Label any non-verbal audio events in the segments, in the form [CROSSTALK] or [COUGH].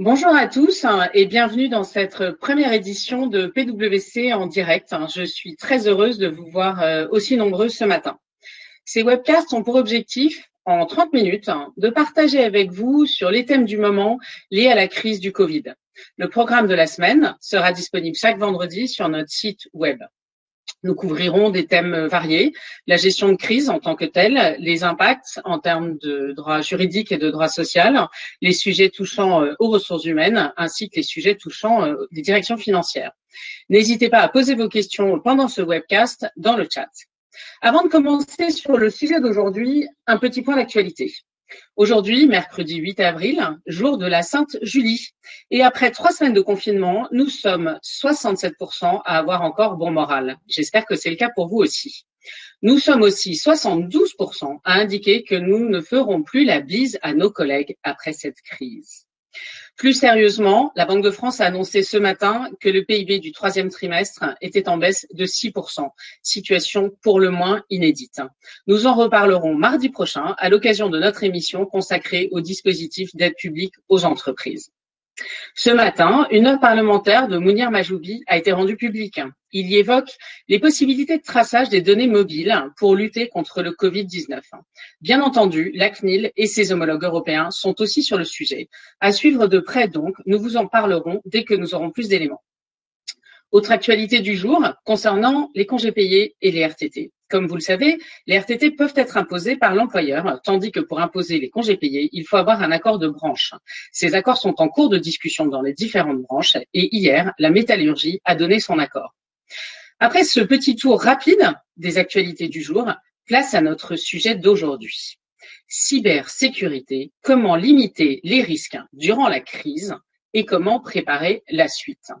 Bonjour à tous hein, et bienvenue dans cette première édition de PwC en direct. Je suis très heureuse de vous voir euh, aussi nombreux ce matin. Ces webcasts ont pour objectif, en 30 minutes, hein, de partager avec vous sur les thèmes du moment liés à la crise du Covid. Le programme de la semaine sera disponible chaque vendredi sur notre site web. Nous couvrirons des thèmes variés, la gestion de crise en tant que telle, les impacts en termes de droit juridique et de droit social, les sujets touchant euh, aux ressources humaines, ainsi que les sujets touchant euh, les directions financières. N'hésitez pas à poser vos questions pendant ce webcast dans le chat. Avant de commencer sur le sujet d'aujourd'hui, un petit point d'actualité. Aujourd'hui, mercredi 8 avril, jour de la Sainte Julie. Et après trois semaines de confinement, nous sommes 67% à avoir encore bon moral. J'espère que c'est le cas pour vous aussi. Nous sommes aussi 72% à indiquer que nous ne ferons plus la bise à nos collègues après cette crise. Plus sérieusement, la Banque de France a annoncé ce matin que le PIB du troisième trimestre était en baisse de 6%, situation pour le moins inédite. Nous en reparlerons mardi prochain à l'occasion de notre émission consacrée au dispositif d'aide publique aux entreprises. Ce matin, une note parlementaire de Mounir Majoubi a été rendue publique. Il y évoque les possibilités de traçage des données mobiles pour lutter contre le Covid-19. Bien entendu, la CNIL et ses homologues européens sont aussi sur le sujet. À suivre de près donc, nous vous en parlerons dès que nous aurons plus d'éléments. Autre actualité du jour concernant les congés payés et les RTT. Comme vous le savez, les RTT peuvent être imposés par l'employeur, tandis que pour imposer les congés payés, il faut avoir un accord de branche. Ces accords sont en cours de discussion dans les différentes branches et hier, la métallurgie a donné son accord. Après ce petit tour rapide des actualités du jour, place à notre sujet d'aujourd'hui. Cybersécurité, comment limiter les risques durant la crise et comment préparer la suite.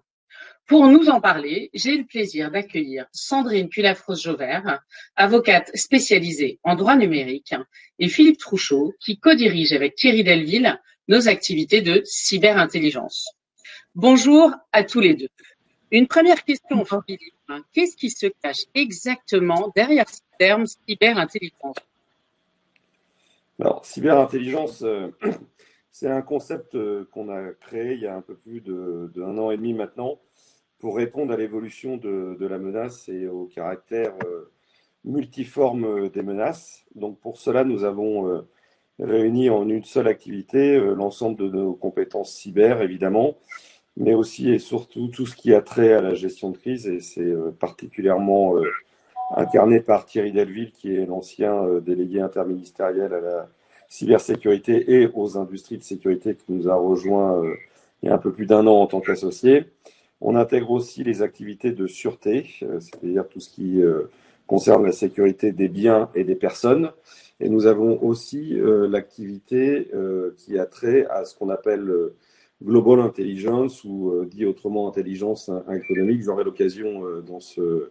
Pour nous en parler, j'ai le plaisir d'accueillir Sandrine Pulafros-Jauvert, avocate spécialisée en droit numérique, et Philippe Trouchot, qui co-dirige avec Thierry Delville nos activités de cyberintelligence. Bonjour à tous les deux. Une première question, Philippe. Qu'est-ce qui se cache exactement derrière ce terme cyberintelligence? Alors, cyberintelligence, euh, [CLEARS THROAT] c'est un concept euh, qu'on a créé il y a un peu plus d'un an et demi maintenant pour répondre à l'évolution de, la menace et au caractère euh, multiforme euh, des menaces. Donc pour cela, nous avons euh, réuni en une seule activité l'ensemble de nos compétences cyber, évidemment, mais aussi et surtout tout ce qui a trait à la gestion de crise, et c'est particulièrement incarné par Thierry Delville, qui est l'ancien délégué interministériel à la cybersécurité et aux industries de sécurité, qui nous a rejoint il y a un peu plus d'un an en tant qu'associé. On intègre aussi les activités de sûreté, euh, c'est-à-dire tout ce qui euh, concerne la sécurité des biens et des personnes. Et nous avons aussi euh, l'activité qui a trait à ce qu'on appelle Global Intelligence ou dit autrement intelligence économique. J'aurai l'occasion dans ce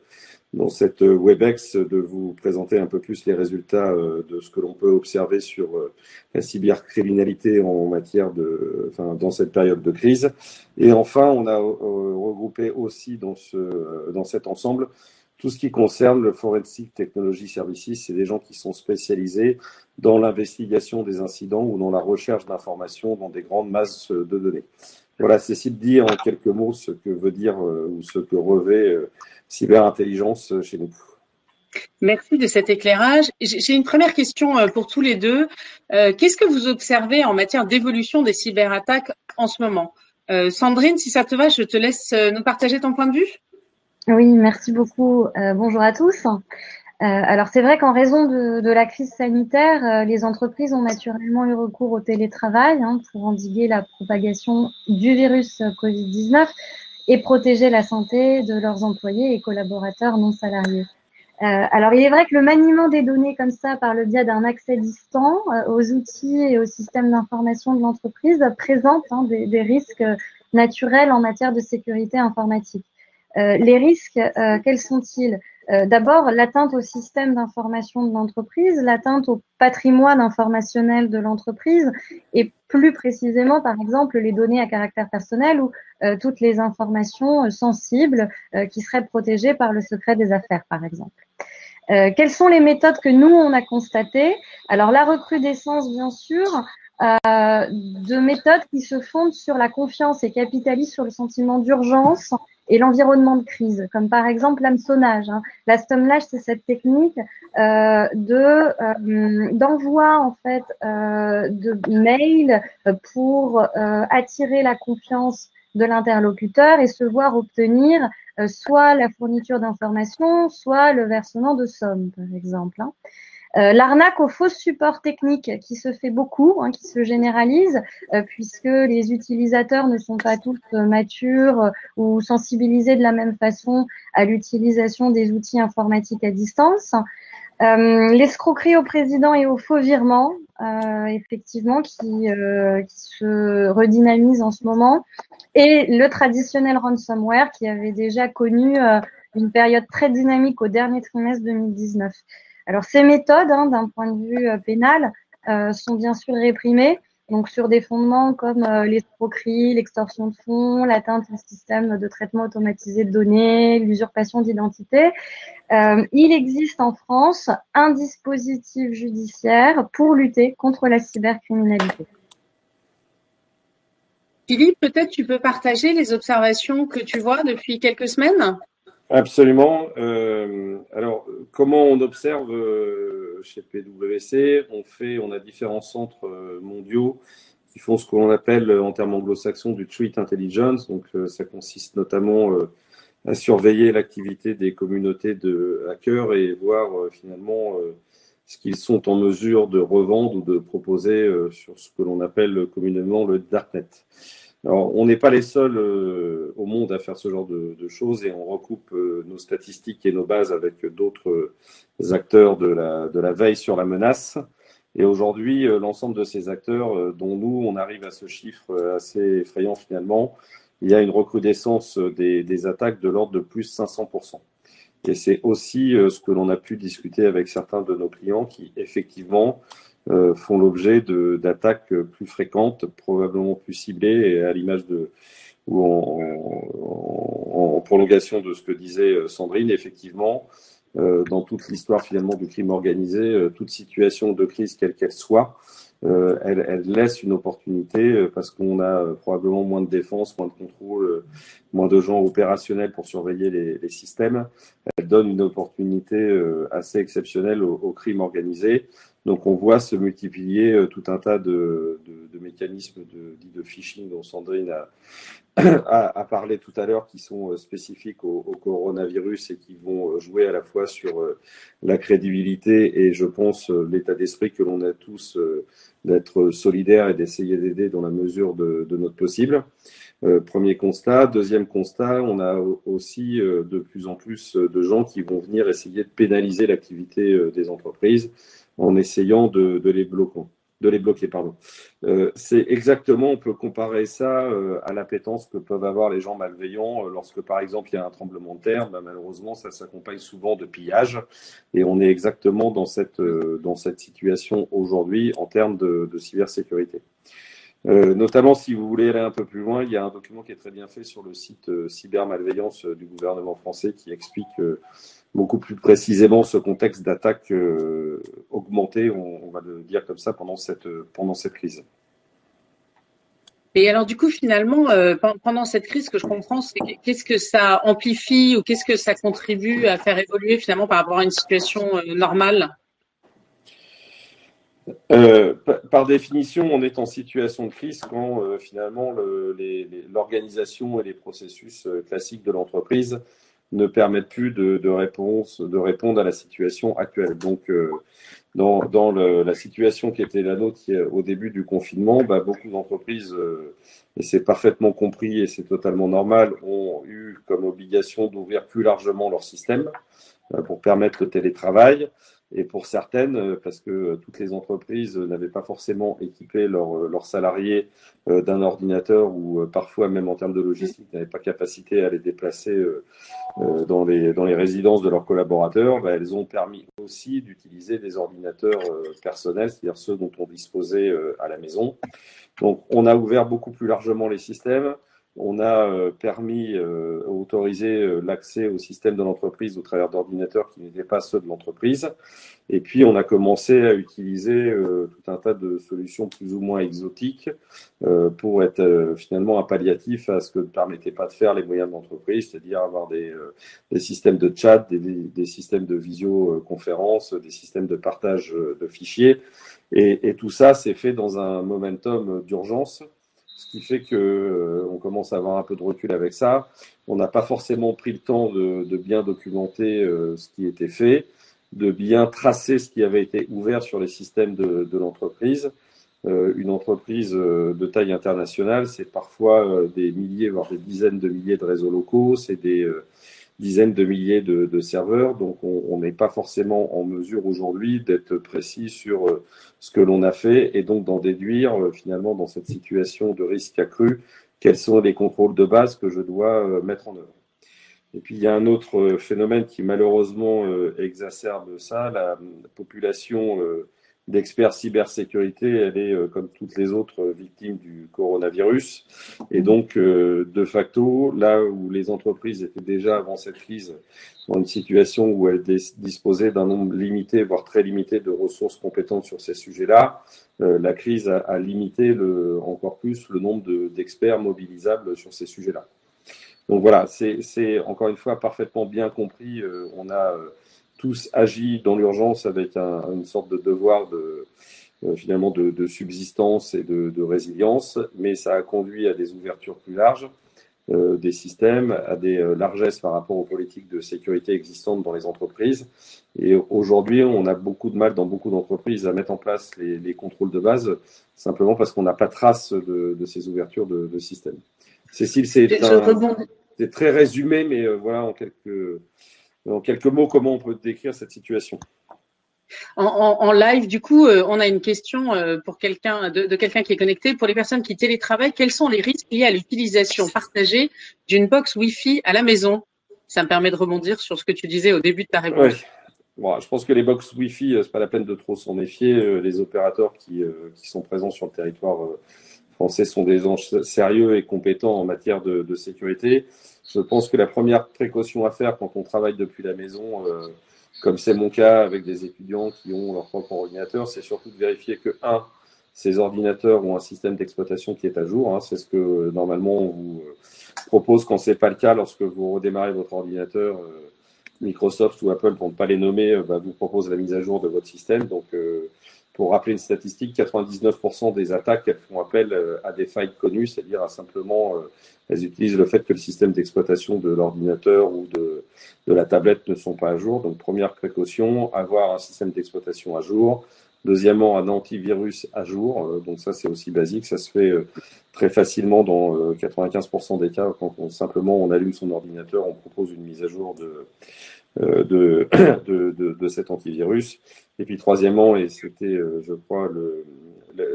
dans cette euh, WebEx de vous présenter un peu plus les résultats euh, de ce que l'on peut observer sur euh, la cybercriminalité en matière de, enfin, dans cette période de crise. Et enfin, on a regroupé aussi dans ce, dans cet ensemble tout ce qui concerne le Forensic Technology Services. C'est des gens qui sont spécialisés dans l'investigation des incidents ou dans la recherche d'informations dans des grandes masses de données. Voilà, Cécile dit en quelques mots ce que veut dire ou ce que revêt cyberintelligence euh, chez nous. Merci de cet éclairage. J'ai une première question euh, pour tous les deux. Euh, qu'est-ce que vous observez en matière d'évolution des cyberattaques en ce moment? Sandrine, si ça te va, je te laisse nous partager ton point de vue? Oui, merci beaucoup. bonjour à tous. alors c'est vrai qu'en raison de, la crise sanitaire, les entreprises ont naturellement eu recours au télétravail hein, pour endiguer la propagation du virus Covid-19 et protéger la santé de leurs employés et collaborateurs non salariés. Euh, alors, il est vrai que le maniement des données comme ça, par le biais d'un accès distant euh, aux outils et aux systèmes d'information de l'entreprise, présente hein, des, risques naturels en matière de sécurité informatique. Euh, les risques, euh, quels sont-ils? Euh, D'abord, l'atteinte au système d'information de l'entreprise, l'atteinte au patrimoine informationnel de l'entreprise et plus précisément, par exemple, les données à caractère personnel ou toutes les informations sensibles qui seraient protégées par le secret des affaires, par exemple. quelles sont les méthodes que nous, on a constatées? Alors, la recrudescence, bien sûr, de méthodes qui se fondent sur la confiance et capitalisent sur le sentiment d'urgence et l'environnement de crise, comme par exemple l'hameçonnage. Hein. L'hameçonnage, c'est cette technique euh, de euh, d'envoi en fait euh, de mails pour euh, attirer la confiance de l'interlocuteur et se voir obtenir euh, soit la fourniture d'informations, soit le versement de sommes, par exemple. Hein. Euh, l'arnaque aux faux supports techniques qui se fait beaucoup, hein, qui se généralise, euh, puisque les utilisateurs ne sont pas tous euh, matures ou sensibilisés de la même façon à l'utilisation des outils informatiques à distance. L'escroquerie au président et aux faux virements, effectivement, qui, qui, se redynamise en ce moment, et le traditionnel ransomware qui avait déjà connu une période très dynamique au dernier trimestre 2019. Alors ces méthodes, hein, d'un point de vue euh, pénal, euh, sont bien sûr réprimées, donc sur des fondements comme euh, l'escroquerie, l'extorsion de fonds, l'atteinte au système de traitement automatisé de données, l'usurpation d'identité. il existe en France un dispositif judiciaire pour lutter contre la cybercriminalité. Philippe, peut-être tu peux partager les observations que tu vois depuis quelques semaines? Absolument. Euh, alors, comment on observe euh, chez PwC On fait, on a différents centres euh, mondiaux qui font ce qu'on appelle en termes anglo-saxons du threat intelligence. Donc, ça consiste notamment à surveiller l'activité des communautés de hackers et voir finalement ce qu'ils sont en mesure de revendre ou de proposer sur ce que l'on appelle communément le darknet. On n'est pas les seuls euh, au monde à faire ce genre de, choses et on recoupe euh, nos statistiques et nos bases avec d'autres euh, acteurs de la, de la veille sur la menace. Et aujourd'hui, l'ensemble de ces acteurs, dont nous, on arrive à ce chiffre assez effrayant finalement, il y a une recrudescence des, des attaques de l'ordre de plus 500%. Et c'est aussi ce que l'on a pu discuter avec certains de nos clients qui, effectivement, euh, font l'objet d'attaques plus fréquentes, probablement plus ciblées, et à l'image de ou en, prolongation de ce que disait euh, Sandrine, effectivement, euh, dans toute l'histoire finalement du crime organisé, toute situation de crise quelle qu'elle soit, elle, laisse une opportunité parce qu'on a probablement moins de défense, moins de contrôle, moins de gens opérationnels pour surveiller les, systèmes. Elle donne une opportunité assez exceptionnelle au crime organisé donc on voit se multiplier euh, tout un tas de, mécanismes de, de phishing dont Sandrine [CLEARS THROAT] a, parlé tout à l'heure, qui sont euh, spécifiques au, coronavirus et qui vont euh, jouer à la fois sur la crédibilité et je pense l'état d'esprit que l'on a tous d'être solidaires et d'essayer d'aider dans la mesure de, notre possible. Premier constat. Deuxième constat, on a aussi de plus en plus de gens qui vont venir essayer de pénaliser l'activité des entreprises en essayant de, les bloquer. Euh, c'est exactement, on peut comparer ça euh, à l'appétence que peuvent avoir les gens malveillants euh, lorsque, par exemple, il y a un tremblement de terre. Ben, malheureusement, ça s'accompagne souvent de pillage, et on est exactement dans cette situation aujourd'hui en termes de cybersécurité. Notamment, si vous voulez aller un peu plus loin, il y a un document qui est très bien fait sur le site cybermalveillance du gouvernement français qui explique beaucoup plus précisément ce contexte d'attaque euh, augmenté, on, va le dire comme ça, pendant cette, crise. Et alors du coup, finalement, euh, pendant cette crise, ce que je comprends, c'est qu'est-ce que ça amplifie ou qu'est-ce que ça contribue à faire évoluer finalement par rapport à une situation euh, normale? Par définition, on est en situation de crise quand finalement l'organisation et les processus classiques de l'entreprise ne permettent plus de, de, répondre à la situation actuelle. Donc, euh, dans, la situation qui était la nôtre au début du confinement, bah, beaucoup d'entreprises, euh, et c'est parfaitement compris et c'est totalement normal, ont eu comme obligation d'ouvrir plus largement leur système euh, pour permettre le télétravail et pour certaines, euh, parce que euh, toutes les entreprises n'avaient pas forcément équipé leurs euh, salariés d'un ordinateur ou parfois même en termes de logistique n'avaient pas capacité à les déplacer dans les, dans les résidences de leurs collaborateurs, bah, elles ont permis aussi d'utiliser des ordinateurs personnels, c'est-à-dire ceux dont on disposait à la maison. Donc on a ouvert beaucoup plus largement les systèmes. On a euh, permis, euh, autorisé euh, l'accès au système de l'entreprise au travers d'ordinateurs qui n'étaient pas ceux de l'entreprise. Et puis, on a commencé à utiliser tout un tas de solutions plus ou moins exotiques pour être finalement un palliatif à ce que ne permettaient pas de faire les moyens de l'entreprise, c'est-à-dire avoir des, des, systèmes de chat, des, des systèmes de visioconférence, des systèmes de partage de fichiers. Et, et tout ça s'est fait dans un momentum d'urgence ce qui fait que euh, on commence à avoir un peu de recul avec ça. On n'a pas forcément pris le temps de, de bien documenter euh, ce qui était fait, de bien tracer ce qui avait été ouvert sur les systèmes de, de l'entreprise. Euh, une entreprise de taille internationale, c'est parfois des milliers, voire des dizaines de milliers de réseaux locaux, c'est des dizaines de milliers de, serveurs, donc on n'est pas forcément en mesure aujourd'hui d'être précis sur euh, ce que l'on a fait et donc d'en déduire euh, finalement dans cette situation de risque accru quels sont les contrôles de base que je dois euh, mettre en œuvre. Et puis il y a un autre phénomène qui malheureusement exacerbe ça, la population d'experts cybersécurité, elle est, euh, comme toutes les autres, euh, victimes du coronavirus. Et donc, euh, de facto, là où les entreprises étaient déjà avant cette crise dans une situation où elles disposaient d'un nombre limité, voire très limité de ressources compétentes sur ces sujets-là, la crise a, limité encore plus le nombre d'experts mobilisables sur ces sujets-là. Donc voilà, c'est encore une fois parfaitement bien compris. on a tous agi dans l'urgence avec une sorte de devoir de euh, finalement de, subsistance et de, résilience, mais ça a conduit à des ouvertures plus larges euh, des systèmes, à des euh, largesses par rapport aux politiques de sécurité existantes dans les entreprises. Et aujourd'hui, on a beaucoup de mal dans beaucoup d'entreprises à mettre en place les, contrôles de base, simplement parce qu'on n'a pas trace de, ces ouvertures de, de systèmes. Cécile, c'est très résumé, mais voilà en quelques en quelques mots, comment on peut décrire cette situation? En, live, du coup, euh, on a une question euh, pour quelqu'un de, quelqu'un qui est connecté. Pour les personnes qui télétravaillent, quels sont les risques liés à l'utilisation partagée d'une box Wi-Fi à la maison? Ça me permet de rebondir sur ce que tu disais au début de ta réponse. Bon, je pense que les box Wi-Fi, euh, c'est pas la peine de trop s'en méfier. Les opérateurs qui, qui, sont présents sur le territoire français sont des gens sérieux et compétents en matière de, de sécurité. Je pense que la première précaution à faire quand on travaille depuis la maison, euh, comme c'est mon cas avec des étudiants qui ont leur propre ordinateur, c'est surtout de vérifier que, un, ces ordinateurs ont un système d'exploitation qui est à jour. Hein, c'est ce que euh, normalement on vous euh, propose quand c'est pas le cas lorsque vous redémarrez votre ordinateur. Microsoft ou Apple, pour ne pas les nommer, bah, vous propose la mise à jour de votre système. Donc, pour rappeler une statistique, 99% des attaques, font appel euh, à des failles connues, c'est-à-dire à simplement, euh, elles utilisent le fait que le système d'exploitation de l'ordinateur ou de, de la tablette ne sont pas à jour. Donc, première précaution, avoir un système d'exploitation à jour. Deuxièmement, un antivirus à jour. Euh, donc ça, c'est aussi basique. Ça se fait très facilement dans 95% des cas. Quand on, simplement on allume son ordinateur, on propose une mise à jour de, de, [CLEARS THROAT] de, de, de cet antivirus. Et puis troisièmement, et c'était, euh, je crois,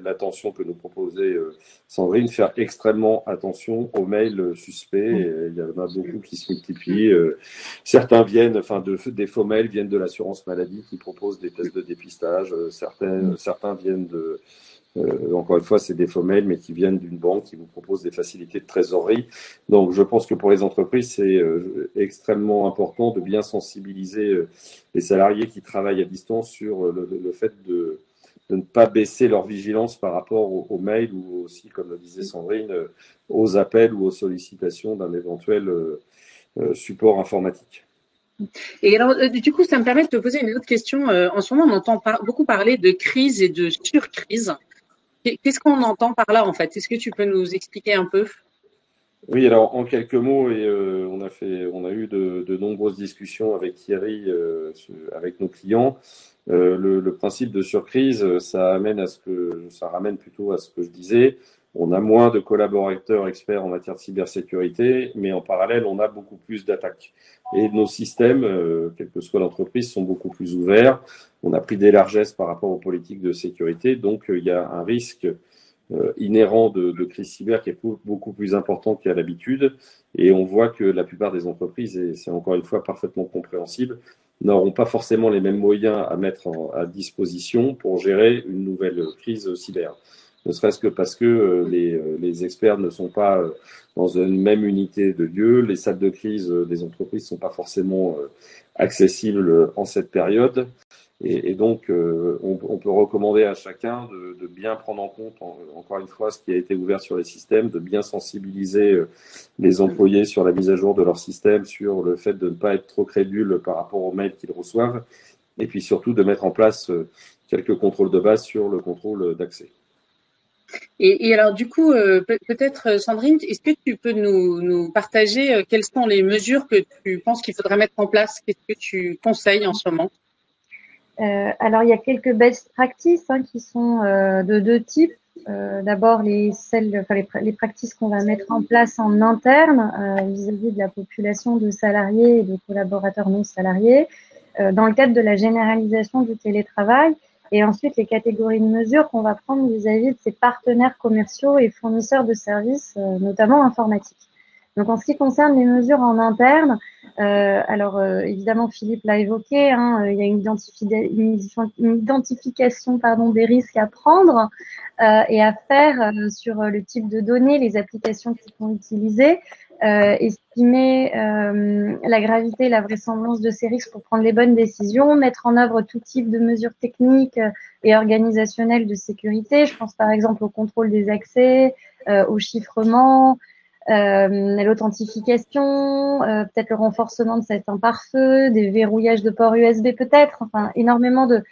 l'attention que nous proposait euh, Sandrine, faire extrêmement attention aux mails suspects. il y en a beaucoup qui se multiplient. Euh, certains viennent, enfin, de, des faux mails viennent de l'assurance maladie qui propose des tests de dépistage. Certains, certains viennent de, euh, encore une fois, c'est des faux mails, mais qui viennent d'une banque qui vous propose des facilités de trésorerie. Donc, je pense que pour les entreprises, c'est euh, extrêmement important de bien sensibiliser euh, les salariés qui travaillent à distance sur le, fait de, de, ne pas baisser leur vigilance par rapport aux, mails ou aussi, comme le disait Sandrine, aux appels ou aux sollicitations d'un éventuel support informatique. Et alors, du coup, ça me permet de te poser une autre question. en ce moment, on entend beaucoup parler de crise et de surcrise. Qu'est-ce qu'on entend par là en fait? Est-ce que tu peux nous expliquer un peu? Oui, alors en quelques mots, et euh, on a fait, on a eu de, nombreuses discussions avec Thierry, euh, avec nos clients. Euh, le, principe de surcrise, ça amène à ce que, ça ramène plutôt à ce que je disais. On a moins de collaborateurs experts en matière de cybersécurité, mais en parallèle, on a beaucoup plus d'attaques. Et nos systèmes, quelle que soit l'entreprise, sont beaucoup plus ouverts on a pris des largesses par rapport aux politiques de sécurité, donc euh, il y a un risque euh, inhérent de, crise cyber qui est beaucoup plus important qu'à l'habitude. Et on voit que la plupart des entreprises, et c'est encore une fois parfaitement compréhensible, n'auront pas forcément les mêmes moyens à mettre à disposition pour gérer une nouvelle crise cyber. Ne serait-ce que parce que les, les, experts ne sont pas dans une même unité de lieu, les salles de crise des entreprises ne sont pas forcément accessibles en cette période. Et, donc, euh, on, peut recommander à chacun de, bien prendre en compte, encore une fois, ce qui a été ouvert sur les systèmes, de bien sensibiliser euh, les employés sur la mise à jour de leur système, sur le fait de ne pas être trop crédule par rapport aux mails qu'ils reçoivent, et puis surtout de mettre en place euh, quelques contrôles de base sur le contrôle d'accès. Et, alors, du coup, peut-être, Sandrine, est-ce que tu peux nous, partager quelles sont les mesures que tu penses qu'il faudrait mettre en place? Qu'est-ce que tu conseilles en ce moment? Euh, alors, il y a quelques best practices hein, qui sont euh, de deux types. Euh, D'abord, les, enfin, les, les practices qu'on va mettre en place en interne euh, vis-à-vis de la population de salariés et de collaborateurs non salariés, euh, dans le cadre de la généralisation du télétravail. Et ensuite, les catégories de mesures qu'on va prendre vis-à-vis -vis de ces partenaires commerciaux et fournisseurs de services, notamment informatiques. Donc en ce qui concerne les mesures en interne, euh, alors euh, évidemment Philippe l'a évoqué, hein, euh, il y a une, identification des risques à prendre et à faire sur le type de données, les applications qui sont utilisées, estimer la gravité et la vraisemblance de ces risques pour prendre les bonnes décisions, mettre en œuvre tout type de mesures techniques et organisationnelles de sécurité. Je pense par exemple au contrôle des accès, au chiffrement, l'authentification, euh, peut-être le renforcement de certains pare-feu, des verrouillages de ports USB peut-être, enfin énormément de,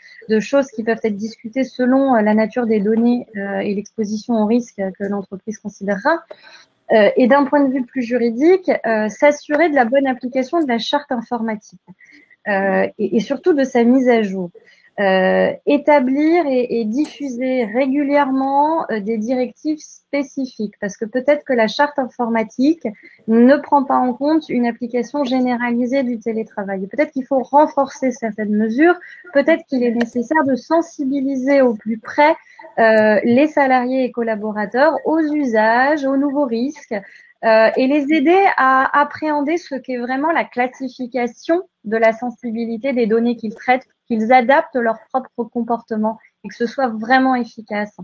choses qui peuvent être discutées selon euh, la nature des données euh, et l'exposition au risque que l'entreprise considérera. et d'un point de vue plus juridique, s'assurer de la bonne application de la charte informatique et, surtout de sa mise à jour. Euh, établir et, diffuser régulièrement euh, des directives spécifiques, parce que peut-être que la charte informatique ne prend pas en compte une application généralisée du télétravail. Peut-être qu'il faut renforcer certaines mesures, peut-être qu'il est nécessaire de sensibiliser au plus près euh, les salariés et collaborateurs aux usages, aux nouveaux risques, euh, et les aider à appréhender ce qu'est vraiment la classification de la sensibilité des données qu'ils traitent, qu'ils adaptent leur propre comportement et que ce soit vraiment efficace.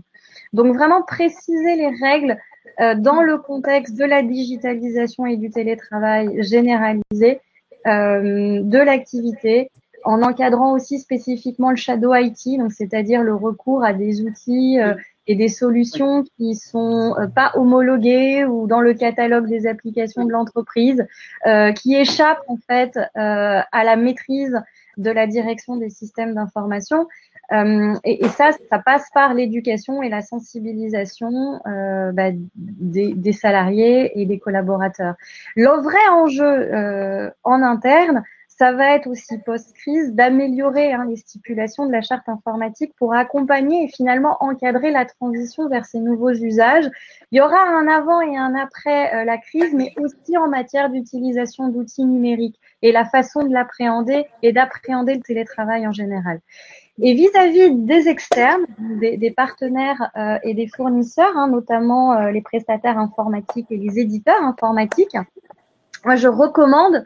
Donc vraiment préciser les règles euh, dans le contexte de la digitalisation et du télétravail généralisé euh, de l'activité, en encadrant aussi spécifiquement le shadow IT, c'est-à-dire le recours à des outils euh, et des solutions qui sont euh, pas homologuées ou dans le catalogue des applications de l'entreprise, qui échappent en fait à la maîtrise de la direction des systèmes d'information. Euh, et, et, ça, ça passe par l'éducation et la sensibilisation euh, bah, des, des, salariés et des collaborateurs. Le vrai enjeu euh, en interne, ça va être aussi post-crise d'améliorer hein, les stipulations de la charte informatique pour accompagner et finalement encadrer la transition vers ces nouveaux usages. Il y aura un avant et un après euh, la crise, mais aussi en matière d'utilisation d'outils numériques et la façon de l'appréhender et d'appréhender le télétravail en général. Et vis-à-vis des externes, des, des partenaires euh, et des fournisseurs, hein, notamment euh, les prestataires informatiques et les éditeurs informatiques, moi je recommande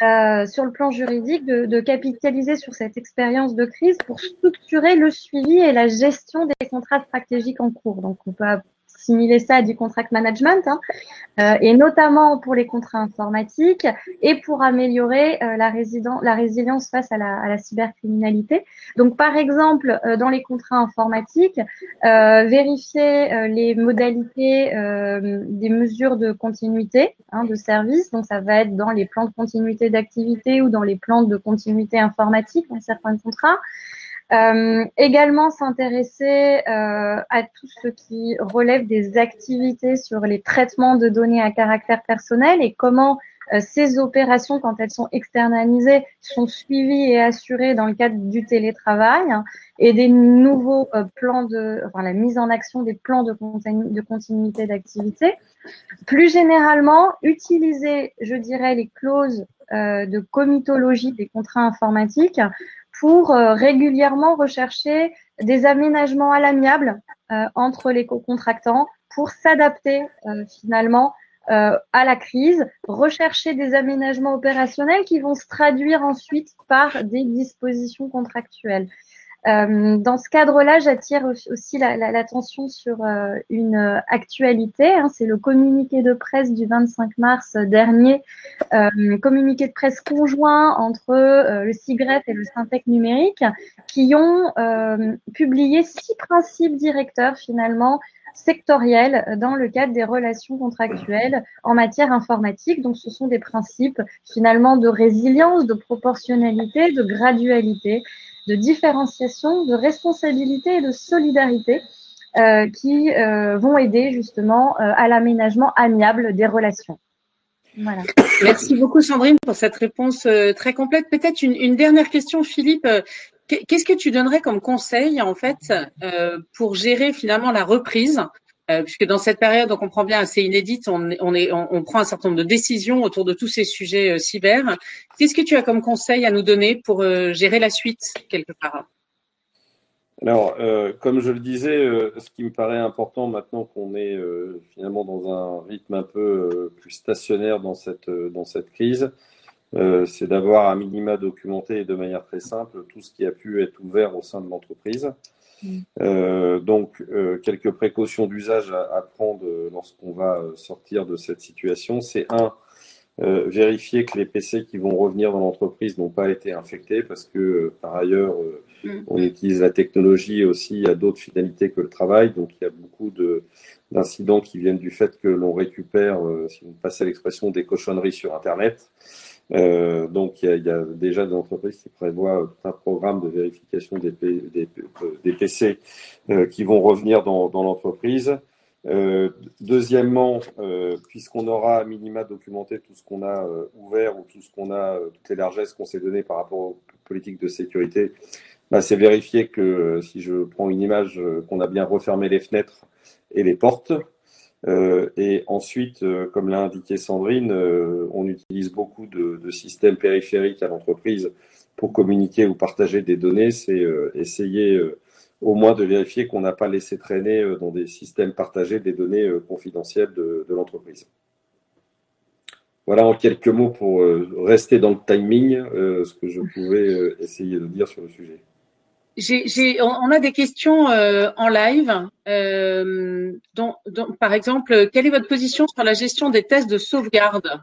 euh, sur le plan juridique de, de, capitaliser sur cette expérience de crise pour structurer le suivi et la gestion des contrats stratégiques en cours. Donc on peut assimiler ça à du contract management, hein, euh, et notamment pour les contrats informatiques et pour améliorer euh, la, résilience face à la, à la, cybercriminalité. Donc, par exemple, euh, dans les contrats informatiques, euh, vérifier euh, les modalités des mesures de continuité hein, de service. Donc, ça va être dans les plans de continuité d'activité ou dans les plans de continuité informatique dans certains contrats. Euh, également s'intéresser euh, à tout ce qui relève des activités sur les traitements de données à caractère personnel et comment euh, ces opérations, quand elles sont externalisées, sont suivies et assurées dans le cadre du télétravail et des nouveaux euh, plans de, enfin la mise en action des plans de, de continuité d'activité. Plus généralement, utiliser, je dirais, les clauses euh, de comitologie des contrats informatiques pour euh, régulièrement rechercher des aménagements à l'amiable euh, entre les co-contractants pour s'adapter euh, finalement à la crise, rechercher des aménagements opérationnels qui vont se traduire ensuite par des dispositions contractuelles. Euh, dans ce cadre-là, j'attire aussi l'attention la, sur euh, une actualité. Hein, C'est le communiqué de presse du 25 mars dernier, euh, communiqué de presse conjoint entre euh, le CIGREF et le Syntec numérique, qui ont publié six principes directeurs finalement sectoriels dans le cadre des relations contractuelles en matière informatique. Donc, ce sont des principes finalement de résilience, de proportionnalité, de gradualité de différenciation, de responsabilité et de solidarité euh, qui euh, vont aider justement euh, à l'aménagement amiable des relations. Voilà. Merci beaucoup Sandrine pour cette réponse très complète. Peut-être une, une, dernière question, Philippe. Qu'est-ce que tu donnerais comme conseil en fait pour gérer finalement la reprise euh, puisque dans cette période, on comprend bien, assez inédite, on, prend un certain nombre de décisions autour de tous ces sujets euh, cyber. Qu'est-ce que tu as comme conseil à nous donner pour euh, gérer la suite quelque part alors, comme je le disais, ce qui me paraît important maintenant qu'on est finalement dans un rythme un peu plus stationnaire dans cette, dans cette crise, c'est d'avoir un minima documenté de manière très simple tout ce qui a pu être ouvert au sein de l'entreprise. Euh, donc, euh, quelques précautions d'usage à, prendre lorsqu'on va sortir de cette situation. C'est un, euh, vérifier que les PC qui vont revenir dans l'entreprise n'ont pas été infectés parce que par ailleurs, mm. on utilise la technologie aussi à d'autres finalités que le travail. Donc, il y a beaucoup d'incidents qui viennent du fait que l'on récupère, si on passe à l'expression, des cochonneries sur Internet. Euh, donc, il y, a, déjà des entreprises qui prévoient un programme de vérification des, des, PC euh, qui vont revenir dans, dans l'entreprise. Euh, deuxièmement, euh, puisqu'on aura à minima documenté tout ce qu'on a euh, ouvert ou tout ce qu'on a, toutes les largesses qu'on s'est données par rapport aux politiques de sécurité, bah, c'est vérifier que si je prends une image, qu'on a bien refermé les fenêtres et les portes. Euh, et ensuite, euh, comme l'a indiqué Sandrine, euh, on utilise beaucoup de, systèmes périphériques à l'entreprise pour communiquer ou partager des données. C'est essayer au moins de vérifier qu'on n'a pas laissé traîner dans des systèmes partagés des données confidentielles de, de l'entreprise. Voilà en quelques mots pour rester dans le timing, ce que je pouvais essayer de dire sur le sujet on a des questions euh, en live. Euh, par exemple, quelle est votre position sur la gestion des tests de sauvegarde?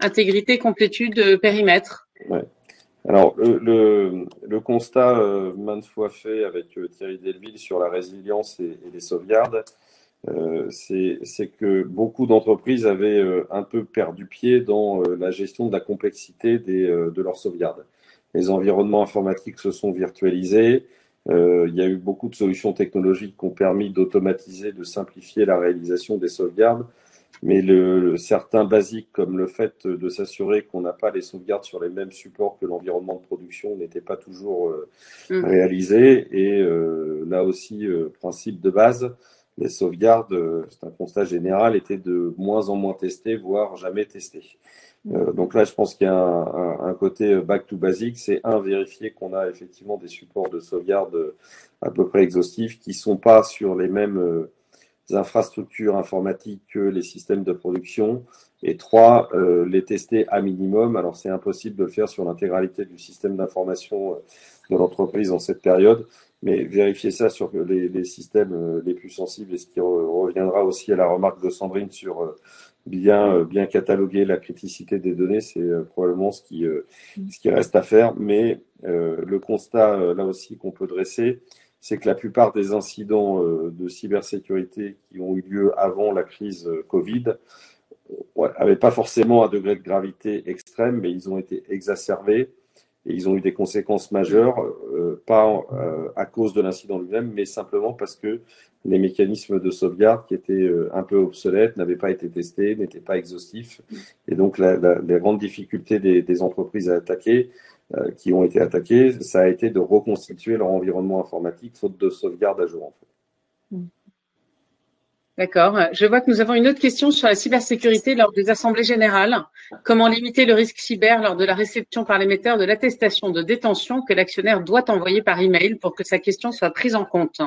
Intégrité, complétude, périmètre. Alors, le, constat euh, maintes fois fait avec Thierry Delville sur la résilience et, les sauvegardes, c'est que beaucoup d'entreprises avaient un peu perdu pied dans la gestion de la complexité de leurs sauvegardes les environnements informatiques se sont virtualisés. Euh, il y a eu beaucoup de solutions technologiques qui ont permis d'automatiser, de simplifier la réalisation des sauvegardes. Mais le, certains basiques, comme le fait de s'assurer qu'on n'a pas les sauvegardes sur les mêmes supports que l'environnement de production, n'étaient pas toujours euh, mmh. réalisés. Et euh, là aussi, euh, principe de base, les sauvegardes, c'est un constat général, étaient de moins en moins testées, voire jamais testées. Euh, donc là, je pense qu'il y a un, côté back to basic. C'est un, vérifier qu'on a effectivement des supports de sauvegarde à peu près exhaustifs qui sont pas sur les mêmes euh, infrastructures informatiques que les systèmes de production. Et trois, euh, les tester à minimum. Alors c'est impossible de le faire sur l'intégralité du système d'information de l'entreprise en cette période, mais vérifier ça sur les systèmes les plus sensibles et ce qui reviendra aussi à la remarque de Sandrine sur bien, euh, bien cataloguer la criticité des données, c'est euh, probablement euh, ce qui reste à faire. Mais le constat, là aussi, qu'on peut dresser, c'est que la plupart des incidents de cybersécurité qui ont eu lieu avant la crise Covid n'avaient pas forcément un degré de gravité extrême, mais ils ont été exacerbés et ils ont eu des conséquences majeures, pas à cause de l'incident lui-même, mais simplement parce que les mécanismes de sauvegarde qui étaient euh, un peu obsolètes, n'avaient pas été testés, n'étaient pas exhaustifs. Et donc, la, la, les grandes difficultés des, entreprises à attaquer, euh, qui ont été attaquées, ça a été de reconstituer leur environnement informatique faute de sauvegarde à jour. En fait. D'accord. Je vois que nous avons une autre question sur la cybersécurité lors des assemblées générales. Comment limiter le risque cyber lors de la réception par l'émetteur de l'attestation de détention que l'actionnaire doit envoyer par email pour que sa question soit prise en compte?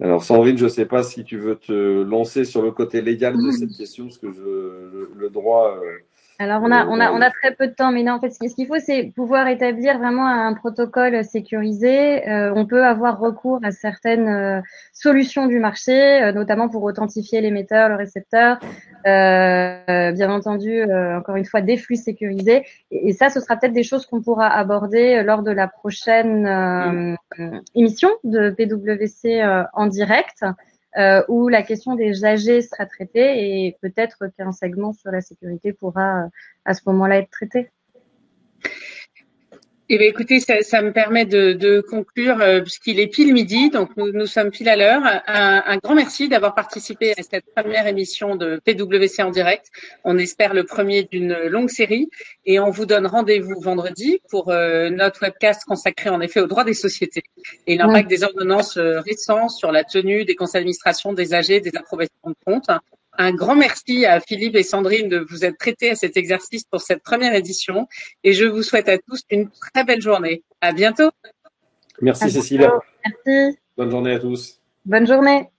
Alors Sandrine, je ne sais pas si tu veux te lancer sur le côté légal de cette question, parce que je, le droit, euh, Alors on a, on a, on a très peu de temps, mais non, en fait, ce qu'il faut, c'est pouvoir établir vraiment un protocole sécurisé. Euh, on peut avoir recours à certaines euh, solutions du marché, euh, notamment pour authentifier l'émetteur, le récepteur, bien entendu, encore une fois, des flux sécurisés. Et, ça, ce sera peut-être des choses qu'on pourra aborder lors de la prochaine émission de PwC en direct euh, où la question des AG sera traitée et peut-être qu'un segment sur la sécurité pourra euh, à ce moment-là être traité. Eh bien, écoutez, ça, ça me permet de, de conclure euh, puisqu'il est pile midi, donc nous, nous sommes pile à l'heure. Un, un, grand merci d'avoir participé à cette première émission de PwC en direct. On espère le premier d'une longue série et on vous donne rendez-vous vendredi pour euh, notre webcast consacré en effet aux droits des sociétés et l'impact des ordonnances euh, récentes sur la tenue des conseils d'administration, des AG, des approbations de comptes. Un grand merci à Philippe et Sandrine de vous être prêtés à cet exercice pour cette première édition et je vous souhaite à tous une très belle journée. À bientôt. Merci Cécile. Merci. Bonne journée à tous. Bonne journée.